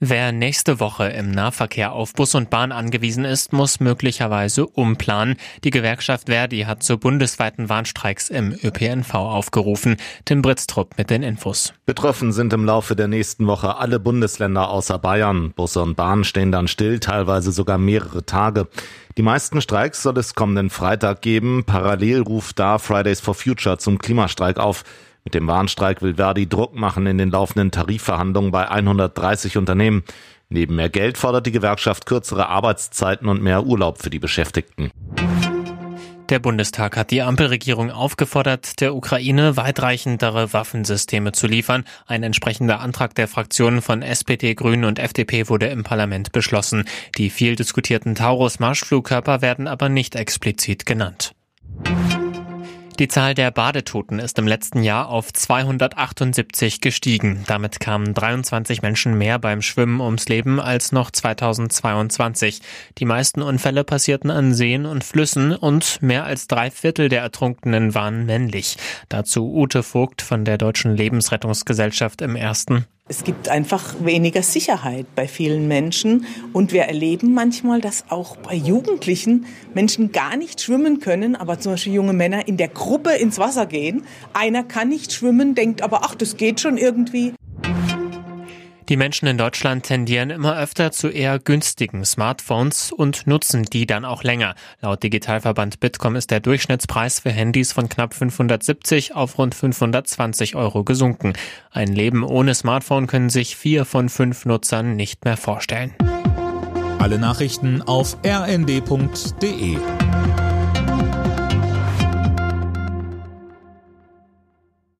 Wer nächste Woche im Nahverkehr auf Bus und Bahn angewiesen ist, muss möglicherweise umplanen. Die Gewerkschaft Verdi hat zu bundesweiten Warnstreiks im ÖPNV aufgerufen. Tim Britztrup mit den Infos. Betroffen sind im Laufe der nächsten Woche alle Bundesländer außer Bayern. Busse und Bahnen stehen dann still, teilweise sogar mehrere Tage. Die meisten Streiks soll es kommenden Freitag geben. Parallel ruft da Fridays for Future zum Klimastreik auf. Mit dem Warnstreik will Verdi Druck machen in den laufenden Tarifverhandlungen bei 130 Unternehmen. Neben mehr Geld fordert die Gewerkschaft kürzere Arbeitszeiten und mehr Urlaub für die Beschäftigten. Der Bundestag hat die Ampelregierung aufgefordert, der Ukraine weitreichendere Waffensysteme zu liefern. Ein entsprechender Antrag der Fraktionen von SPD, Grünen und FDP wurde im Parlament beschlossen. Die viel diskutierten Taurus-Marschflugkörper werden aber nicht explizit genannt. Die Zahl der Badetoten ist im letzten Jahr auf 278 gestiegen. Damit kamen 23 Menschen mehr beim Schwimmen ums Leben als noch 2022. Die meisten Unfälle passierten an Seen und Flüssen und mehr als drei Viertel der Ertrunkenen waren männlich. Dazu Ute Vogt von der Deutschen Lebensrettungsgesellschaft im ersten. Es gibt einfach weniger Sicherheit bei vielen Menschen und wir erleben manchmal, dass auch bei Jugendlichen Menschen gar nicht schwimmen können, aber zum Beispiel junge Männer in der Gruppe ins Wasser gehen. Einer kann nicht schwimmen, denkt aber, ach, das geht schon irgendwie. Die Menschen in Deutschland tendieren immer öfter zu eher günstigen Smartphones und nutzen die dann auch länger. Laut Digitalverband Bitkom ist der Durchschnittspreis für Handys von knapp 570 auf rund 520 Euro gesunken. Ein Leben ohne Smartphone können sich vier von fünf Nutzern nicht mehr vorstellen. Alle Nachrichten auf rnd.de